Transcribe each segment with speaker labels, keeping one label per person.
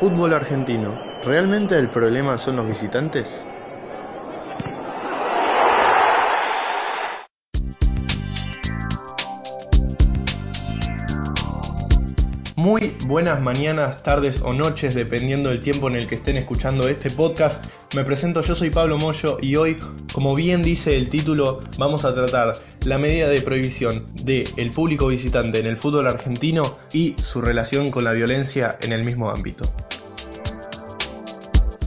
Speaker 1: Fútbol argentino. ¿Realmente el problema son los visitantes? Buenas mañanas, tardes o noches, dependiendo del tiempo en el que estén escuchando este podcast. Me presento, yo soy Pablo Moyo y hoy, como bien dice el título, vamos a tratar la medida de prohibición del el público visitante en el fútbol argentino y su relación con la violencia en el mismo ámbito.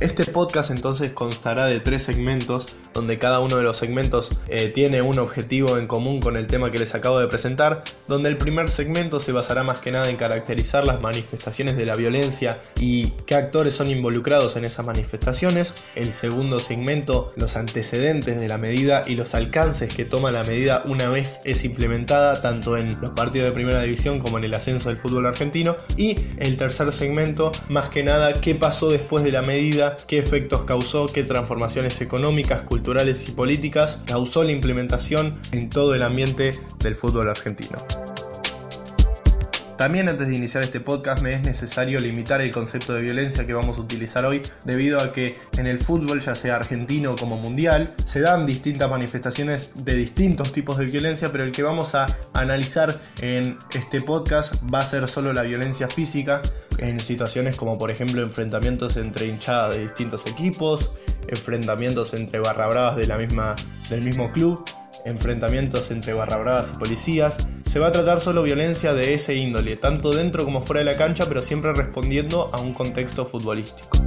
Speaker 1: Este podcast entonces constará de tres segmentos, donde cada uno de los segmentos eh, tiene un objetivo en común con el tema que les acabo de presentar, donde el primer segmento se basará más que nada en caracterizar las manifestaciones de la violencia y qué actores son involucrados en esas manifestaciones, el segundo segmento los antecedentes de la medida y los alcances que toma la medida una vez es implementada, tanto en los partidos de primera división como en el ascenso del fútbol argentino, y el tercer segmento más que nada qué pasó después de la medida qué efectos causó, qué transformaciones económicas, culturales y políticas causó la implementación en todo el ambiente del fútbol argentino. También antes de iniciar este podcast me es necesario limitar el concepto de violencia que vamos a utilizar hoy debido a que en el fútbol, ya sea argentino como mundial, se dan distintas manifestaciones de distintos tipos de violencia, pero el que vamos a analizar en este podcast va a ser solo la violencia física en situaciones como por ejemplo enfrentamientos entre hinchadas de distintos equipos, enfrentamientos entre barra bravas del mismo club, enfrentamientos entre barra y policías. Se va a tratar solo violencia de ese índole, tanto dentro como fuera de la cancha, pero siempre respondiendo a un contexto futbolístico.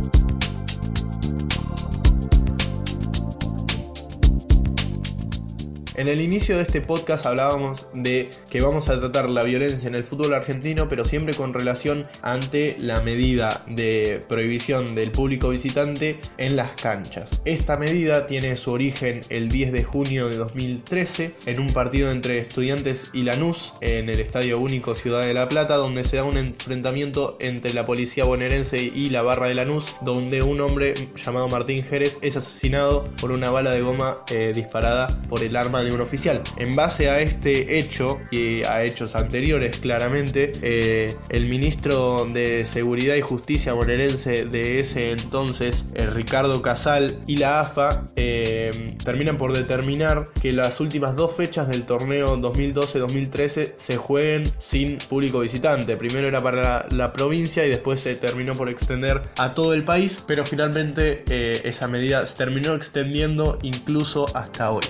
Speaker 1: En el inicio de este podcast hablábamos de que vamos a tratar la violencia en el fútbol argentino, pero siempre con relación ante la medida de prohibición del público visitante en las canchas. Esta medida tiene su origen el 10 de junio de 2013 en un partido entre Estudiantes y Lanús en el Estadio Único Ciudad de La Plata, donde se da un enfrentamiento entre la policía bonaerense y la barra de Lanús, donde un hombre llamado Martín Jerez es asesinado por una bala de goma eh, disparada por el arma de un oficial. En base a este hecho y a hechos anteriores, claramente, eh, el ministro de Seguridad y Justicia bonaerense de ese entonces, eh, Ricardo Casal, y la AFA eh, terminan por determinar que las últimas dos fechas del torneo 2012-2013 se jueguen sin público visitante. Primero era para la, provincia y después se terminó por extender a todo el país, pero finalmente esa medida se terminó extendiendo incluso hasta hoy.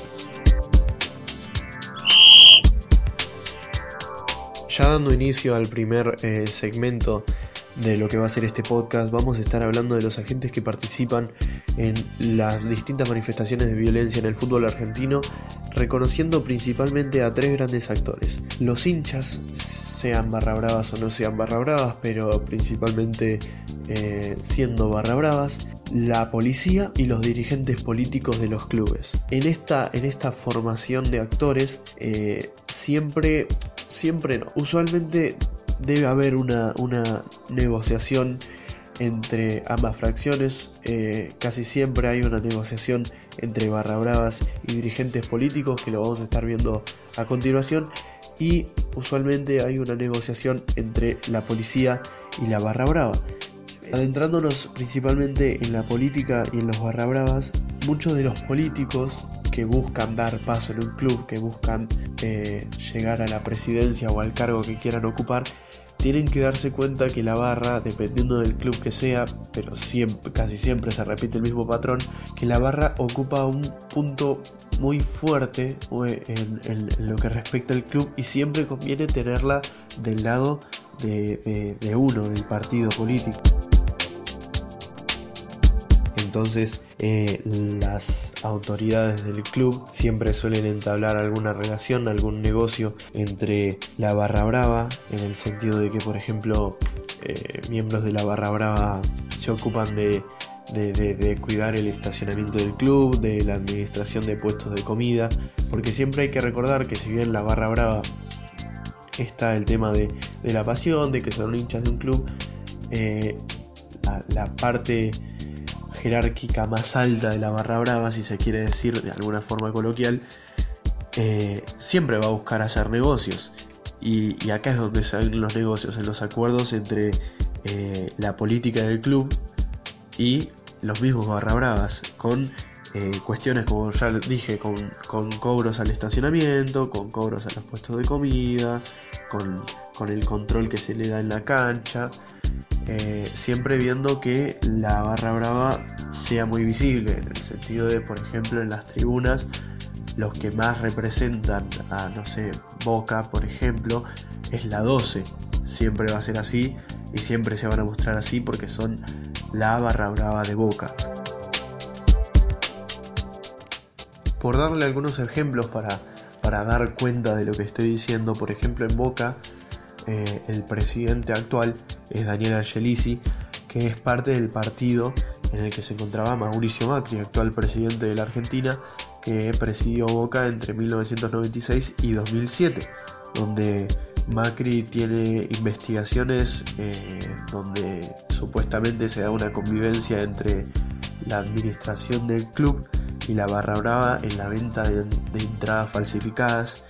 Speaker 1: Ya dando inicio al primer eh, segmento de lo que va a ser este podcast, vamos a estar hablando de los agentes que participan en las distintas manifestaciones de violencia en el fútbol argentino, reconociendo principalmente a tres grandes actores. Los hinchas, sean barra bravas o no sean barra bravas, pero principalmente eh, siendo barra bravas, la policía y los dirigentes políticos de los clubes. En esta, en esta formación de actores, eh, siempre siempre no. Usualmente debe haber una, negociación entre ambas fracciones. Eh, casi siempre hay una negociación entre barra bravas y dirigentes políticos, que lo vamos a estar viendo a continuación. Y usualmente hay una negociación entre la policía y la barra brava. Adentrándonos principalmente en la política y en los barra bravas, muchos de los políticos que buscan dar paso en un club, que buscan eh, llegar a la presidencia o al cargo que quieran ocupar, tienen que darse cuenta que la barra, dependiendo del club que sea, pero siempre, casi siempre se repite el mismo patrón, que la barra ocupa un punto muy fuerte en, lo que respecta al club y siempre conviene tenerla del lado de uno, del partido político. Entonces eh, las autoridades del club siempre suelen entablar alguna relación, algún negocio entre la barra brava, en el sentido de que por ejemplo eh, miembros de la barra brava se ocupan de, cuidar el estacionamiento del club, de la administración de puestos de comida, porque siempre hay que recordar que si bien la barra brava está el tema de, la pasión, de que son hinchas de un club, eh, la parte jerárquica más alta de la barra brava, si se quiere decir de alguna forma coloquial, eh, siempre va a buscar hacer negocios. Y, acá es donde salen los negocios, en los acuerdos entre
Speaker 2: eh, la política del club y los mismos barra bravas, con eh, cuestiones como ya dije, con, cobros al estacionamiento, con cobros a los puestos de comida, con, el control que se le da en la cancha, eh, siempre viendo que la barra brava sea muy visible, en el sentido de, por ejemplo, en las tribunas, los que más representan a, no sé, Boca, por ejemplo, es la 12. Siempre va a ser así y siempre se van a mostrar así porque son la barra brava de Boca. Por darle algunos ejemplos para, para dar cuenta de lo que estoy diciendo, por ejemplo en Boca, eh, el presidente actual es Daniel Angelici, que es parte del partido en el que se encontraba Mauricio Macri, actual presidente de la Argentina, que presidió Boca entre 1996 y 2007, donde Macri tiene investigaciones eh, donde supuestamente se da una convivencia entre la administración del club y la barra brava en la venta de, entradas falsificadas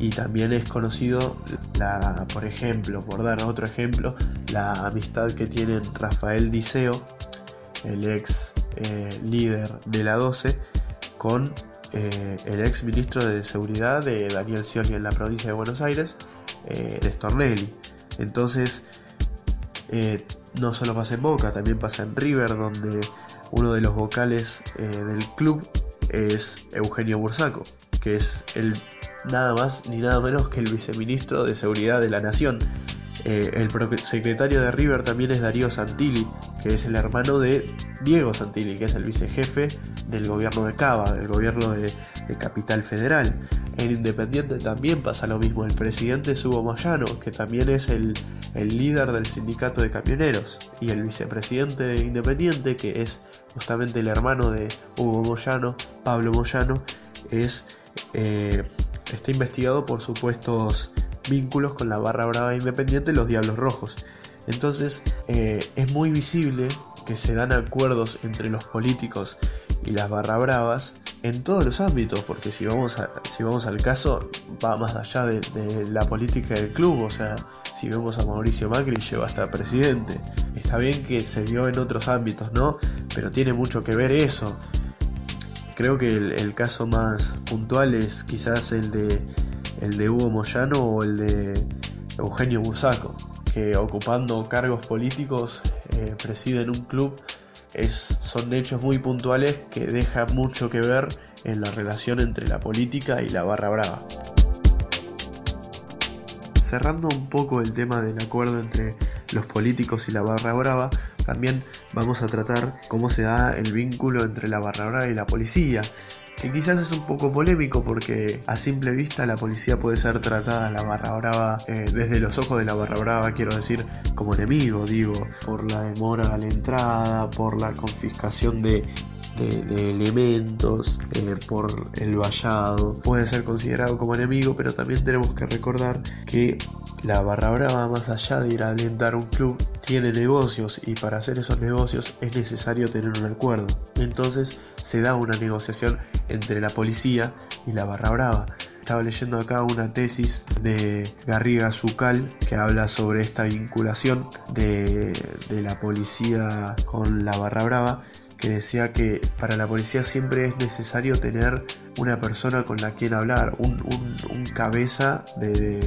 Speaker 2: y también es conocido la, por ejemplo, por dar otro ejemplo, la amistad que tienen Rafael Diceo, el ex eh, líder de la 12, con eh, el ex ministro de Seguridad de Daniel Scioli en la provincia de Buenos Aires, eh. Entonces, eh, no solo pasa en Boca, también pasa en River, donde uno de los vocales del club es Eugenio Bursaco, que es el nada más ni nada menos que el viceministro de Seguridad de la Nación. Eh, el secretario de River también es Darío Santilli, que es el hermano de Diego Santilli, que es el vicejefe del gobierno de Cava, del gobierno de, Capital Federal. En Independiente también pasa lo mismo. El presidente es Hugo Moyano, que también es el, líder del sindicato de camioneros. Y el vicepresidente de Independiente, que es justamente el hermano de Hugo Moyano, Pablo Moyano, es, eh, está investigado por supuestos vínculos con la barra brava independiente, los Diablos Rojos. Entonces eh, es muy visible que se dan acuerdos entre los políticos y las barra bravas en todos los ámbitos, porque si vamos, si vamos al caso, va más allá de, la política del club, o sea, si vemos a Mauricio Macri, lleva hasta presidente. Está bien que se dio en otros ámbitos, ¿no? Pero tiene mucho que ver eso. Creo que el caso más puntual es quizás el de el de Hugo Moyano o el de Eugenio Busaco, que ocupando cargos políticos eh, presiden un club. Son hechos muy puntuales que dejan mucho que ver en la relación entre la política y la barra brava. Cerrando un poco el tema del acuerdo entre los políticos y la barra brava, también vamos a tratar cómo se da el vínculo entre la barra y la policía, que quizás es un poco polémico porque a simple vista la policía puede ser tratada la barra brava eh, desde los ojos de la barra brava, quiero decir, como enemigo, digo, por la demora a la entrada, por la confiscación de, elementos, eh, por el vallado, puede ser considerado como enemigo, pero también tenemos que recordar que la barra brava, más allá de ir a alentar un club, tiene negocios y para hacer esos negocios es necesario tener un acuerdo. Entonces se da una negociación entre la policía y la barra brava. Estaba leyendo acá una tesis de Garriga Zucal que habla sobre esta vinculación de, de la policía con la barra brava que decía que para la policía siempre es necesario tener una persona con la quien hablar, un, cabeza de,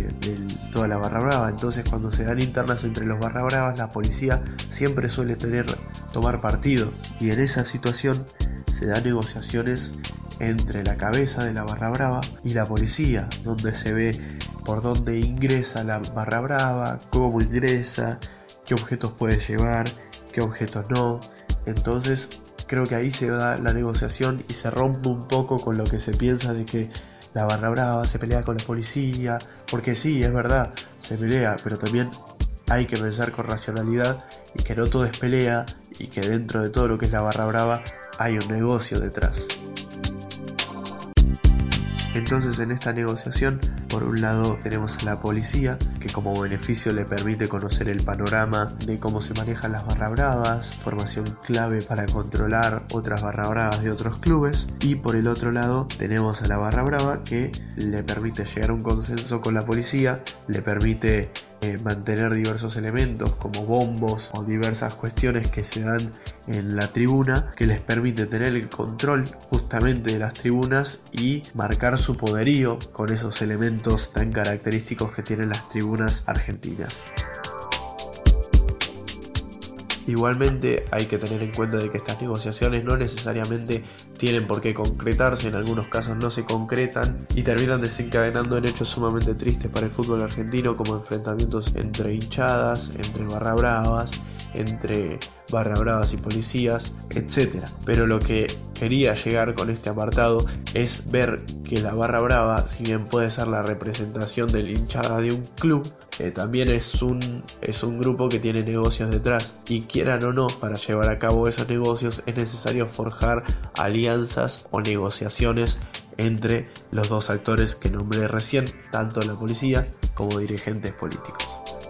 Speaker 2: toda la barra brava. Entonces cuando se dan internas entre los barra bravas, la policía siempre suele tener, tomar partido. Y en esa situación se dan negociaciones entre la cabeza de la barra brava y la policía, donde se ve por dónde ingresa la barra brava, cómo ingresa, qué objetos puede llevar, qué objetos no. Entonces creo que ahí se da la negociación y se rompe un poco con lo que se piensa de que la barra brava se pelea con la policía, porque sí, es verdad, se pelea, pero también hay que pensar con racionalidad y que no todo es pelea y que dentro de todo lo que es la barra brava hay un negocio detrás. Entonces en esta negociación, por un lado tenemos a la policía, que como beneficio le permite conocer el panorama de cómo se manejan las barra bravas, formación clave para controlar otras barra bravas de otros clubes, y por el otro lado tenemos a la barra brava que le permite llegar a un consenso con la policía, le permite eh, mantener diversos elementos como bombos o diversas cuestiones que se dan en la tribuna que les permite tener el control justamente de las tribunas y marcar su poderío con esos elementos tan característicos que tienen las tribunas argentinas. Igualmente hay que tener en cuenta de que estas negociaciones no necesariamente tienen por qué concretarse, en algunos casos no se concretan y terminan desencadenando en hechos sumamente tristes para el fútbol argentino como enfrentamientos entre hinchadas, entre barra bravas, entre barra bravas y policías, etc. Pero lo que quería llegar con este apartado es ver que la barra brava, si bien puede ser la representación de la hinchada de un club, eh, también es un, es un grupo que tiene negocios detrás. Y quieran o no, para llevar a cabo esos negocios es necesario forjar alianzas o negociaciones entre los dos actores que nombré recién, tanto la policía como dirigentes políticos.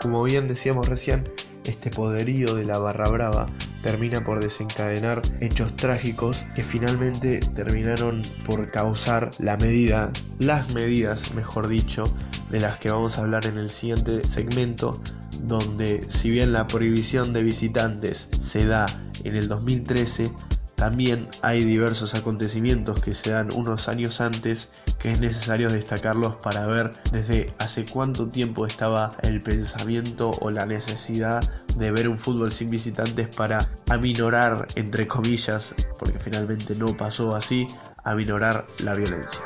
Speaker 2: Como bien decíamos recién, este poderío de la barra brava termina por desencadenar hechos trágicos que finalmente terminaron por causar la medida, las medidas, mejor dicho, de las que vamos a hablar en el siguiente segmento, donde si bien la prohibición de visitantes se da en el 2013, también hay diversos acontecimientos que se dan unos años antes que es necesario destacarlos para ver desde hace cuánto tiempo estaba el pensamiento o la necesidad de ver un fútbol sin visitantes para aminorar, entre comillas, porque finalmente no pasó así, aminorar la violencia.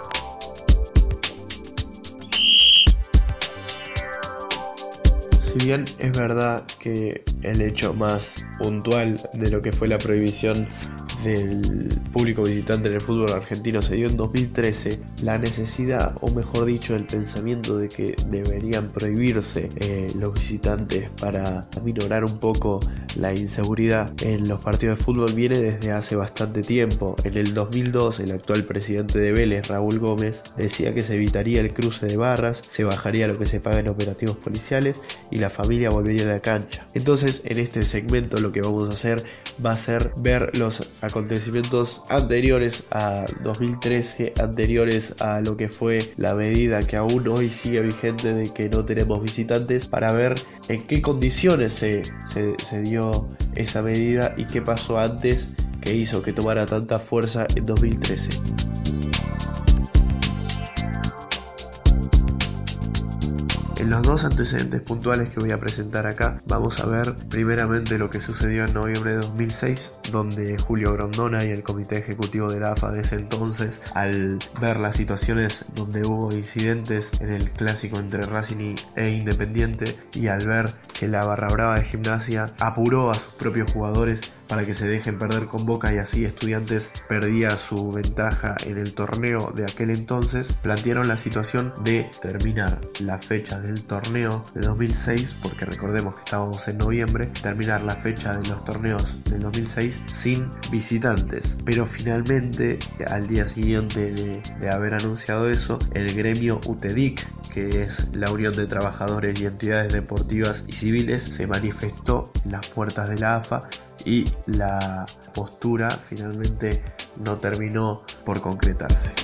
Speaker 2: Si bien es verdad que el hecho más puntual de lo que fue la prohibición del público visitante en el fútbol argentino se dio en 2013, la necesidad, o mejor dicho, el pensamiento de que deberían prohibirse eh, los visitantes para minorar un poco la inseguridad en los partidos de fútbol viene desde hace bastante tiempo. En el 2002, el actual presidente de Vélez, Raúl Gómez, decía que se evitaría el cruce de barras, se bajaría lo que se paga en operativos policiales y la familia volvería a la cancha. Entonces, en este segmento lo que vamos a hacer va a ser ver los acontecimientos anteriores a 2013, anteriores a lo que fue la medida que aún hoy sigue vigente de que no tenemos visitantes, para ver en qué condiciones se, se dio esa medida y qué pasó antes que hizo que tomara tanta fuerza en 2013. En los dos antecedentes puntuales que voy a presentar acá, vamos a ver primeramente lo que sucedió en noviembre de 2006, donde Julio Grondona y el comité ejecutivo de la AFA de ese entonces, al ver las situaciones donde hubo incidentes en el clásico entre Racing e Independiente, y al ver que la barra brava de gimnasia apuró a sus propios jugadores para que se dejen perder con Boca y así Estudiantes perdía su ventaja en el torneo de aquel entonces, plantearon la situación de terminar la fecha del torneo de 2006, porque recordemos que estábamos en noviembre, terminar la fecha de los torneos del 2006 sin visitantes. Pero finalmente, al día siguiente de, de haber anunciado eso, el gremio UTEDIC, que es la Unión de Trabajadores y Entidades Deportivas y Civiles, se manifestó en las puertas de la AFA y la postura finalmente no terminó por concretarse.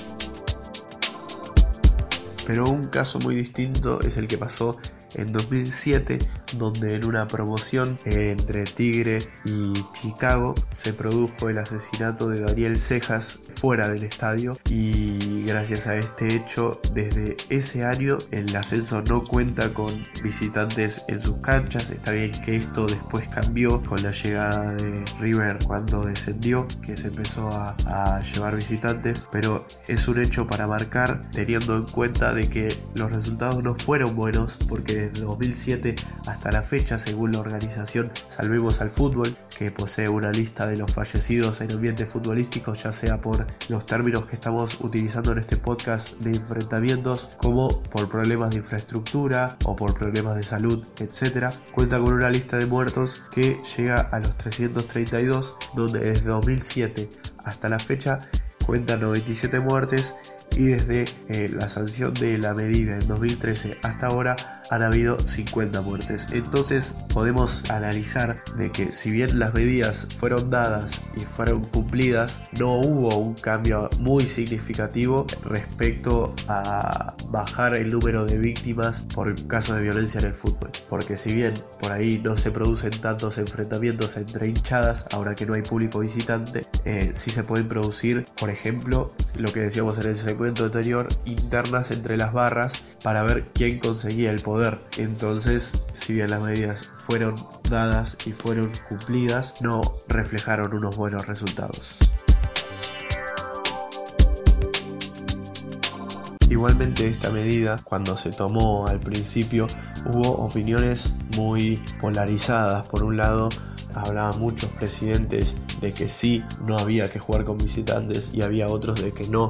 Speaker 2: Pero un caso muy distinto es el que pasó en 2007, donde en una promoción entre Tigre y Chicago se produjo el asesinato de Daniel Cejas fuera del estadio. Y gracias a este hecho desde ese año el ascenso no cuenta con visitantes en sus canchas. Está bien que esto después cambió con la llegada de River cuando descendió que se empezó a, llevar visitantes pero es un hecho para marcar teniendo en cuenta de que los resultados no fueron buenos porque desde 2007 hasta la fecha, según la organización Salvemos al Fútbol, que posee una lista de los fallecidos en ambientes futbolísticos, ya sea por los términos que estamos utilizando en este podcast de enfrentamientos, como por problemas de infraestructura o por problemas de salud, etc. Cuenta con una lista de muertos que llega a los 332, donde desde 2007 hasta la fecha cuenta 97 muertes y desde eh, la sanción de la medida en 2013 hasta ahora han habido 50 muertes. Entonces podemos analizar de que si bien las medidas fueron dadas y fueron cumplidas, no hubo un cambio muy significativo respecto a bajar el número de víctimas por casos de violencia en el fútbol. Porque si bien por ahí no se producen tantos enfrentamientos entre hinchadas, ahora que no hay público visitante, eh, sí se pueden producir, por ejemplo, lo que decíamos en el segmento anterior, internas entre las barras para ver quién conseguía el poder. Entonces, si bien las medidas fueron dadas y fueron cumplidas, no reflejaron unos buenos resultados. Igualmente esta medida, cuando se tomó al principio, hubo opiniones muy polarizadas. Por un lado, hablaban muchos presidentes de que sí, no había que jugar con visitantes y había otros de que no,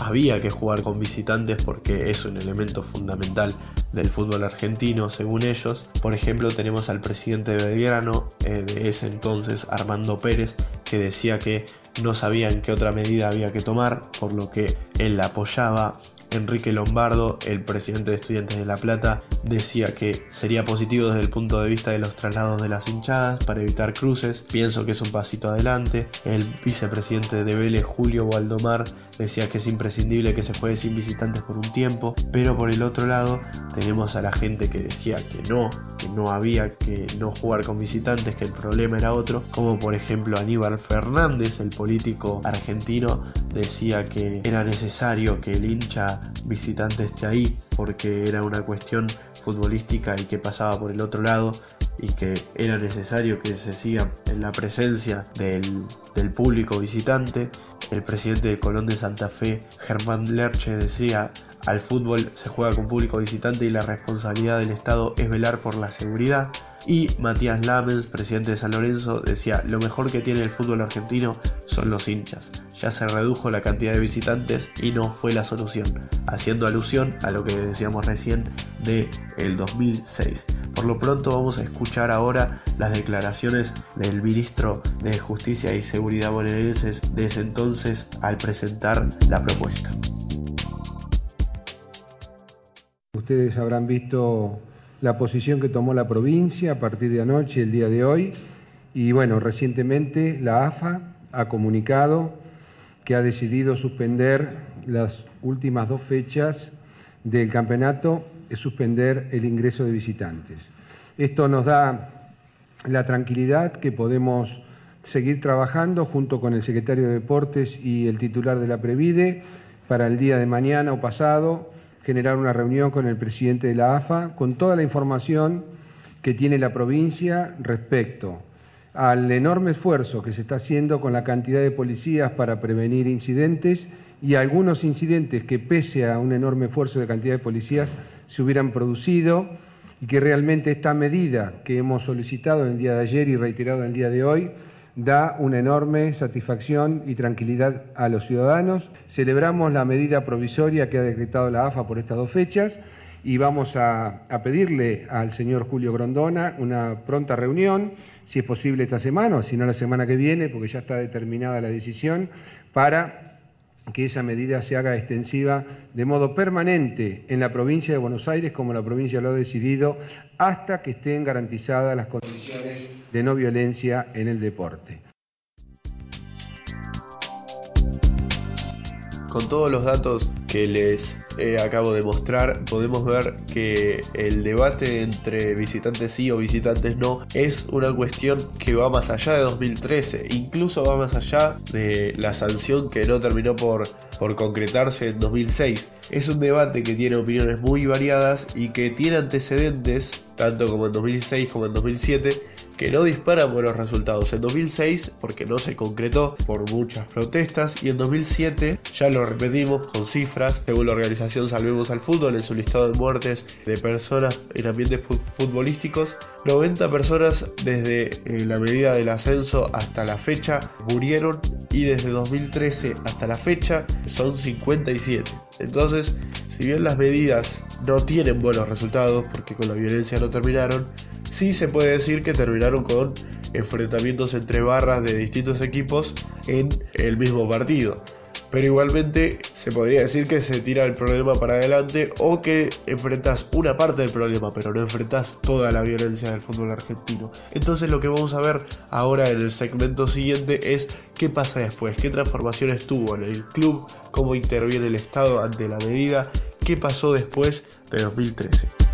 Speaker 2: había que jugar con visitantes porque es un elemento fundamental del fútbol argentino, según ellos. Por ejemplo, tenemos al presidente de Belgrano, eh, de ese entonces, Armando Pérez, que decía que no sabían qué otra medida había que tomar, por lo que él la apoyaba Enrique Lombardo, el presidente de Estudiantes de La Plata, decía que sería positivo desde el punto de vista de los traslados de las hinchadas para evitar cruces. Pienso que es un pasito adelante. El vicepresidente de Vélez, Julio Waldomar, decía que es imprescindible que se juegue sin visitantes por un tiempo. Pero por el otro lado, tenemos a la gente que decía que no, que no había que no jugar con visitantes, que el problema era otro. Como por ejemplo Aníbal Fernández, el político argentino, decía que era necesario que el hincha visitante esté ahí porque era una cuestión futbolística y que pasaba por el otro lado y que era necesario que se siga en la presencia del, del público visitante. El presidente de Colón de Santa Fe, Germán Lerche, decía, al fútbol se juega con público visitante y la responsabilidad del Estado es velar por la seguridad. Y Matías Lamens, presidente de San Lorenzo, decía, lo mejor que tiene el fútbol argentino son los hinchas. Ya se redujo la cantidad de visitantes y no fue la solución, haciendo alusión a lo que decíamos recién de el 2006. Por lo pronto vamos a escuchar ahora las declaraciones del ministro de Justicia y Seguridad bonaerenses de ese entonces al presentar la propuesta.
Speaker 3: Ustedes habrán visto la posición que tomó la provincia a partir de anoche, el día de hoy, y bueno, recientemente la AFA ha comunicado que ha decidido suspender las últimas dos fechas del campeonato, es suspender el ingreso de visitantes. Esto nos da la tranquilidad que podemos seguir trabajando junto con el secretario de Deportes y el titular de la Previde para el día de mañana o pasado generar una reunión con el presidente de la AFA con toda la información que tiene la provincia respecto al enorme esfuerzo que se está haciendo con la cantidad de policías para prevenir incidentes y algunos incidentes que pese a un enorme esfuerzo de cantidad de policías se hubieran producido y que realmente esta medida que hemos solicitado en el día de ayer y reiterado en el día de hoy da una enorme satisfacción y tranquilidad a los ciudadanos. Celebramos la medida provisoria que ha decretado la AFA por estas dos fechas y vamos a, pedirle al señor Julio Grondona una pronta reunión, si es posible esta semana o si no la semana que viene, porque ya está determinada la decisión, para que esa medida se haga extensiva de modo permanente en la provincia de Buenos Aires, como la provincia lo ha decidido, hasta que estén garantizadas las condiciones de no violencia en el deporte.
Speaker 2: Con todos los datos que les acabo de mostrar, podemos ver que el debate entre visitantes sí o visitantes no es una cuestión que va más allá de 2013, incluso va más allá de la sanción que no terminó por, por concretarse en 2006. Es un debate que tiene opiniones muy variadas y que tiene antecedentes, tanto como en 2006 como en 2007, que no disparan buenos resultados. En 2006, porque no se concretó por muchas protestas, y en 2007, ya lo repetimos con cifras, según la organización Salvemos al Fútbol, en su listado de muertes de personas en ambientes futbolísticos, 90 personas desde eh, la medida del ascenso hasta la fecha murieron y desde 2013 hasta la fecha son 57. Entonces, si bien las medidas no tienen buenos resultados porque con la violencia no terminaron, sí se puede decir que terminaron con enfrentamientos entre barras de distintos equipos en el mismo partido.
Speaker 1: pero igualmente se podría decir que se tira el problema para adelante o que enfrentas una parte del problema, pero no enfrentas toda la violencia del fútbol argentino. Entonces lo que vamos a ver ahora en el segmento siguiente es qué pasa después, qué transformaciones tuvo en el club, cómo interviene el Estado ante la medida, qué pasó después de 2013.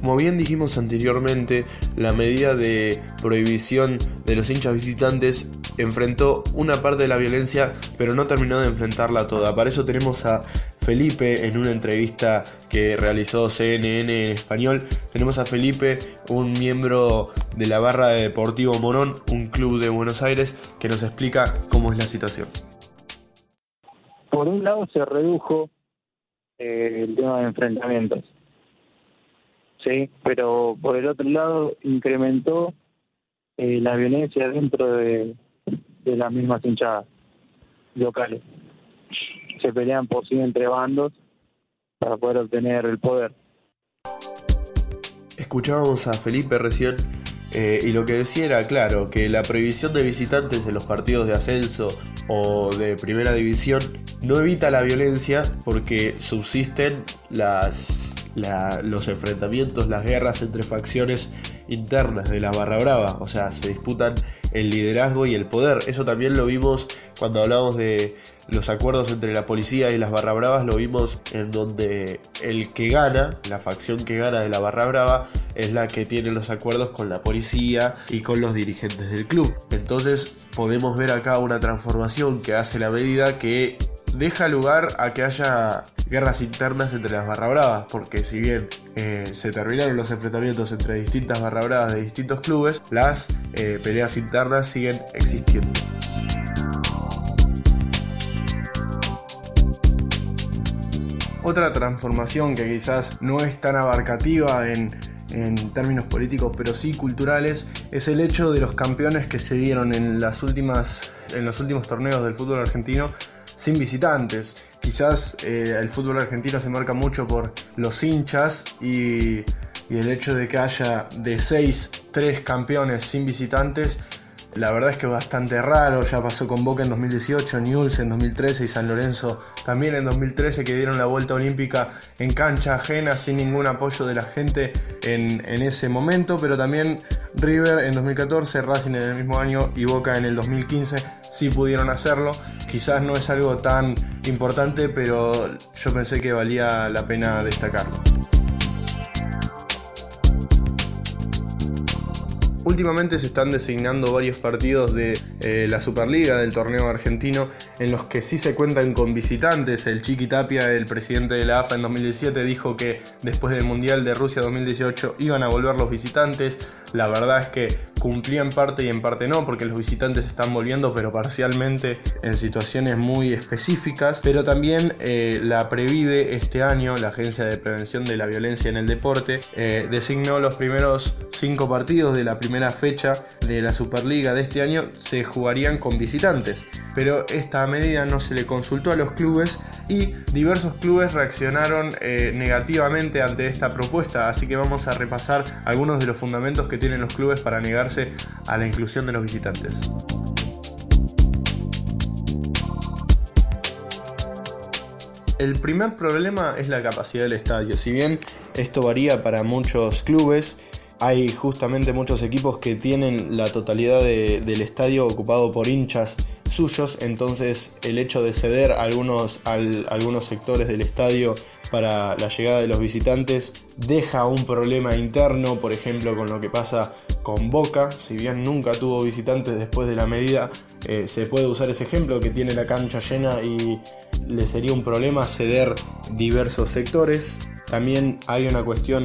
Speaker 1: Como bien dijimos anteriormente, la medida de prohibición de los hinchas visitantes enfrentó una parte de la violencia, pero no terminó de enfrentarla toda. Para eso tenemos a Felipe en una entrevista que realizó CNN en español. Tenemos a Felipe, un miembro de la barra de Deportivo Morón, un club de Buenos Aires, que nos explica cómo es la situación.
Speaker 4: Por un lado se redujo eh, el tema de enfrentamientos sí, pero por el otro lado incrementó eh, la violencia dentro de, las mismas hinchadas locales. Se pelean por sí entre bandos para poder obtener el poder.
Speaker 1: Escuchábamos a Felipe recién eh, y lo que decía era claro que la prohibición de visitantes en los partidos de ascenso o de primera división no evita la violencia porque subsisten las los enfrentamientos, las guerras entre facciones internas de la barra brava, o sea, se disputan el liderazgo y el poder. Eso también lo vimos cuando hablamos de los acuerdos entre la policía y las barra bravas, lo vimos en donde el que gana, la facción que gana de la barra brava, es la que tiene los acuerdos con la policía y con los dirigentes del club. Entonces podemos ver acá una transformación que hace la medida que deja lugar a que haya guerras internas entre las barra bravas, porque si bien eh, se terminaron los enfrentamientos entre distintas barra bravas de distintos clubes, las eh, peleas internas siguen existiendo. Otra transformación que quizás no es tan abarcativa en, en términos políticos, pero sí culturales, es el hecho de los campeones que se dieron en, las últimas, en los últimos torneos del fútbol argentino sin visitantes. Quizás eh, el fútbol argentino se marca mucho por los hinchas y, el hecho de que haya de 6, 3 campeones sin visitantes la verdad es que bastante raro, ya pasó con Boca en 2018, Newell's en 2013 y San Lorenzo también en 2013 que dieron la vuelta olímpica en cancha ajena sin ningún apoyo de la gente en, en ese momento, pero también River en 2014, Racing en el mismo año y Boca en el 2015 sí pudieron hacerlo. Quizás no es algo tan importante, pero yo pensé que valía la pena destacarlo. Últimamente se están designando varios partidos de eh, la Superliga del torneo argentino en los que sí se cuentan con visitantes. El Chiqui Tapia, el presidente de la AFA en 2017, dijo que después del Mundial de Rusia 2018 iban a volver los visitantes. La verdad es que cumplía en parte y en parte no, porque los visitantes están volviendo, pero parcialmente en situaciones muy específicas. Pero también eh, la Previde este año, la Agencia de Prevención de la Violencia en el Deporte, eh, designó los primeros cinco partidos de la primera fecha de la Superliga de este año se jugarían con visitantes. Pero esta medida no se le consultó a los clubes y diversos clubes reaccionaron eh, negativamente ante esta propuesta. Así que vamos a repasar algunos de los fundamentos que tienen los clubes para a la inclusión de los visitantes. El primer problema es la capacidad del estadio. Si bien esto varía para muchos clubes, hay justamente muchos equipos que tienen la totalidad del estadio ocupado por hinchas suyos, entonces el hecho de ceder algunos, algunos sectores del estadio para la llegada de los visitantes deja un problema interno, por ejemplo con lo que pasa con Boca, si bien nunca tuvo visitantes después de la medida, eh, se puede usar ese ejemplo que tiene la cancha llena y le sería un problema ceder diversos sectores. También hay una cuestión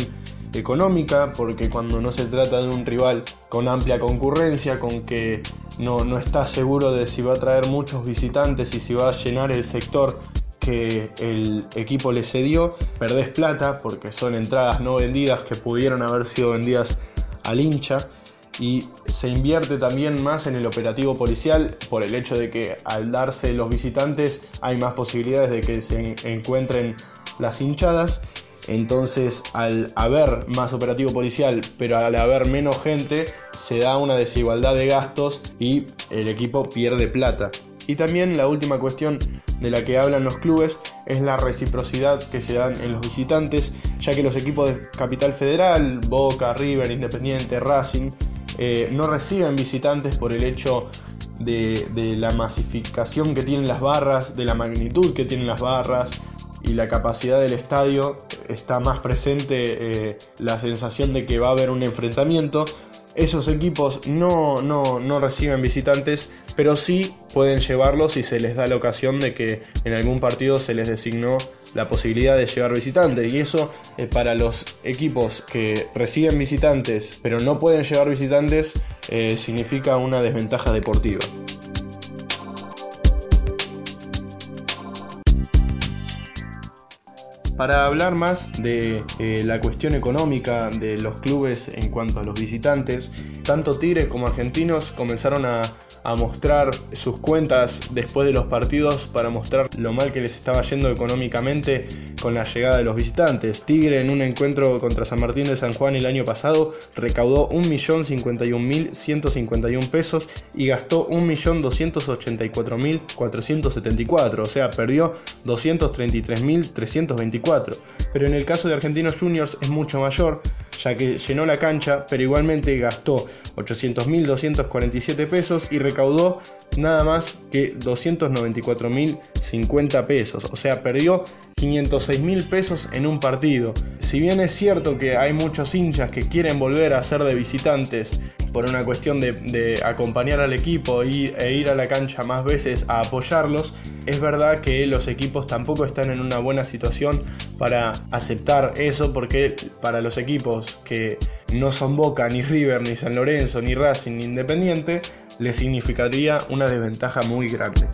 Speaker 1: económica, porque cuando no se trata de un rival con amplia concurrencia, con que no, no está seguro de si va a traer muchos visitantes y si va a llenar el sector que el equipo le cedió, perdés plata porque son entradas no vendidas que pudieron haber sido vendidas al hincha y se invierte también más en el operativo policial por el hecho de que al darse los visitantes hay más posibilidades de que se encuentren las hinchadas Entonces, al haber más operativo policial, pero al haber menos gente, se da una desigualdad de gastos y el equipo pierde plata. Y también la última cuestión de la que hablan los clubes es la reciprocidad que se dan en los visitantes, ya que los equipos de Capital Federal, Boca, River, Independiente, Racing, eh, no reciben visitantes por el hecho de, la masificación que tienen las barras, de la magnitud que tienen las barras y la capacidad del estadio, está más presente eh, la sensación de que va a haber un enfrentamiento. Esos equipos no, no, no reciben visitantes pero sí pueden llevarlos si se les da la ocasión de que en algún partido se les designó la posibilidad de llevar visitantes y eso para los equipos que reciben visitantes pero no pueden llevar visitantes eh, significa una desventaja deportiva. Para hablar más de eh, la cuestión económica de los clubes en cuanto a los visitantes, tanto Tigres como Argentinos comenzaron a a mostrar sus cuentas después de los partidos para mostrar lo mal que les estaba yendo económicamente con la llegada de los visitantes. Tigre en un encuentro contra San Martín de San Juan el año pasado recaudó 1.051.151 pesos y gastó 1.284.474, o sea, perdió 233.324. Pero en el caso de Argentinos Juniors es mucho mayor, ya que llenó la cancha, pero igualmente gastó 800.247 pesos y recaudó nada más que 294.050 pesos, o sea, perdió 506 mil pesos en un partido. Si bien es cierto que hay muchos hinchas que quieren volver a ser de visitantes por una cuestión de, acompañar al equipo e ir a la cancha más veces a apoyarlos, es verdad que los equipos tampoco están en una buena situación para aceptar eso porque para los equipos que no son Boca, ni River, ni San Lorenzo, ni Racing, ni Independiente, les significaría una desventaja muy grande.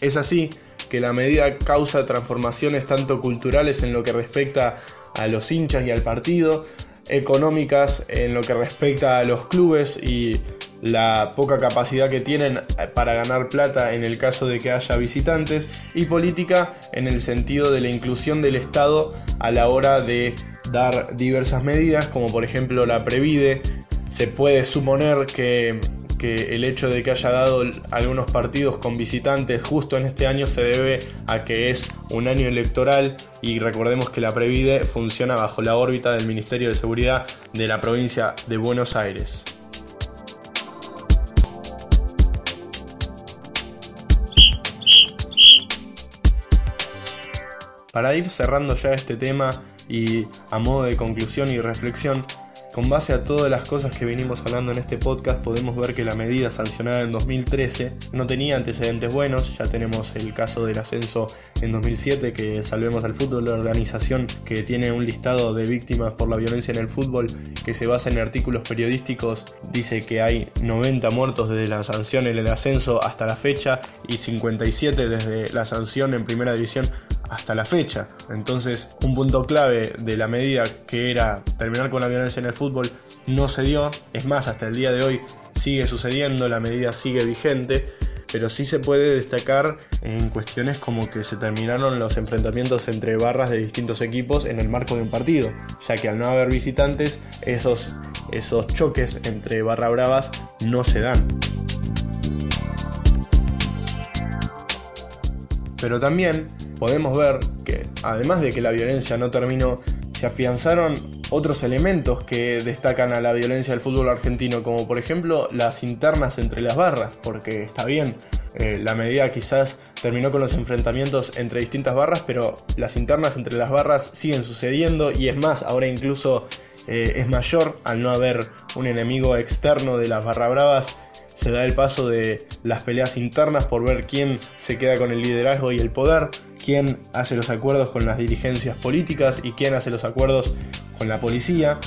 Speaker 1: Es así que la medida causa transformaciones tanto culturales en lo que respecta a los hinchas y al partido, económicas en lo que respecta a los clubes y la poca capacidad que tienen para ganar plata en el caso de que haya visitantes y política en el sentido de la inclusión del Estado a la hora de dar diversas medidas como por ejemplo la Previde. Se puede suponer que que el hecho de que haya dado algunos partidos con visitantes justo en este año se debe a que es un año electoral y recordemos que la Previde funciona bajo la órbita del Ministerio de Seguridad de la provincia de Buenos Aires. Para ir cerrando ya este tema y a modo de conclusión y reflexión, con base a todas las cosas que venimos hablando en este podcast, podemos ver que la medida sancionada en 2013 no tenía antecedentes buenos. Ya tenemos el caso del ascenso en 2007, que Salvemos al Fútbol, la organización que tiene un listado de víctimas por la violencia en el fútbol que se basa en artículos periodísticos, dice que hay 90 muertos desde la sanción en el ascenso hasta la fecha y 57 desde la sanción en primera división hasta la fecha. Entonces, un punto clave de la medida que era terminar con la violencia en el fútbol no se dio. Es más, hasta el día de hoy sigue sucediendo, la medida sigue vigente. Pero sí se puede destacar en cuestiones como que se terminaron los enfrentamientos entre barras de distintos equipos en el marco de un partido, ya que al no haber visitantes, esos, esos choques entre barra bravas no se dan. Pero también podemos ver que, además de que la violencia no terminó, se afianzaron otros elementos que destacan a la violencia del fútbol argentino, como por ejemplo las internas entre las barras, porque está bien, eh, la medida quizás terminó con los enfrentamientos entre distintas barras, pero las internas entre las barras siguen sucediendo y es más, ahora incluso eh, es mayor al no haber un enemigo externo de las barra bravas se da el paso de las peleas internas por ver quién se queda con el liderazgo y el poder, quién hace los acuerdos con las dirigencias políticas y quién hace los acuerdos con la policía.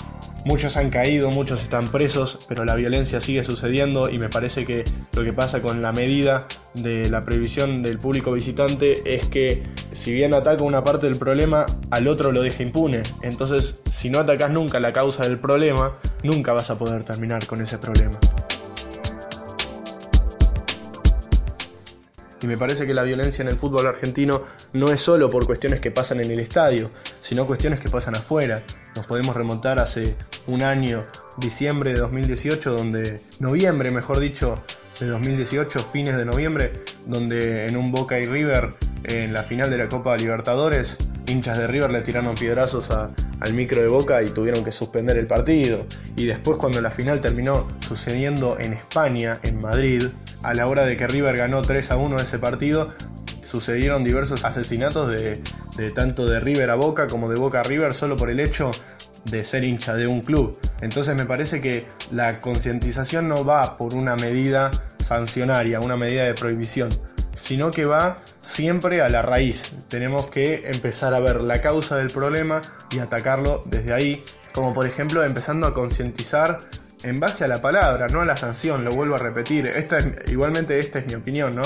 Speaker 1: Muchos han caído, muchos están presos, pero la violencia sigue sucediendo y me parece que lo que pasa con la medida de la prohibición del público visitante es que si bien ataca una parte del problema, al otro lo deja impune. Entonces, si no atacas nunca la causa del problema, nunca vas a poder terminar con ese problema. Y me parece que la violencia en el fútbol argentino no es solo por cuestiones que pasan en el estadio, sino cuestiones que pasan afuera. Nos podemos remontar hace un año, diciembre de 2018, donde, noviembre mejor dicho, de 2018, fines de noviembre, donde en un Boca y River, en la final de la Copa Libertadores, hinchas de River le tiraron piedrazos al micro de Boca y tuvieron que suspender el partido. Y después cuando la final terminó sucediendo en España, en Madrid, a la hora de que River ganó 3 a 1 ese partido, sucedieron diversos asesinatos de, de tanto de River a Boca como de Boca a River solo por el hecho de ser hincha de un club. Entonces me parece que la concientización no va por una medida sancionaria, una medida de prohibición, sino que va siempre a la raíz. Tenemos que empezar a ver la causa del problema y atacarlo desde ahí, como por ejemplo empezando a concientizar en base a la palabra, no a la sanción, lo vuelvo a repetir. Esta igualmente esta es mi opinión, ¿no?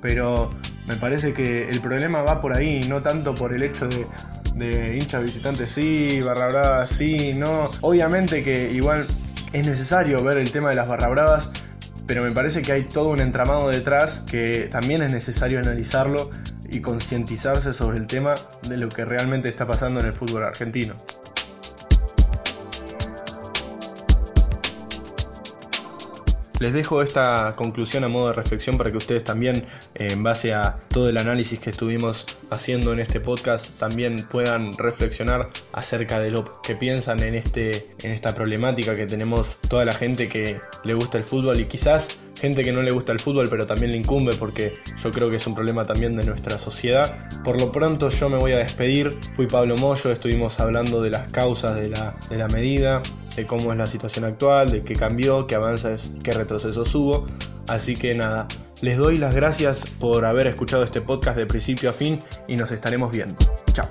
Speaker 1: Pero me parece que el problema va por ahí, no tanto por el hecho de, de hinchas visitantes sí, barra brava sí, no. Obviamente que igual es necesario ver el tema de las barra bravas pero me parece que hay todo un entramado detrás que también es necesario analizarlo y concientizarse sobre el tema de lo que realmente está pasando en el fútbol argentino. Les dejo esta conclusión a modo de reflexión para que ustedes también, eh, en base a todo el análisis que estuvimos haciendo en este podcast, también puedan reflexionar acerca de lo que piensan en, este, en esta problemática que tenemos toda la gente que le gusta el fútbol y quizás gente que no le gusta el fútbol pero también le incumbe porque yo creo que es un problema también de nuestra sociedad. Por lo pronto yo me voy a despedir. Fui Pablo Moyo, estuvimos hablando de las causas de la, de la medida, de cómo es la situación actual, de qué cambió, qué avances, qué retrocesos hubo. Así que nada, les doy las gracias por haber escuchado este podcast de principio a fin y nos estaremos viendo. Chao.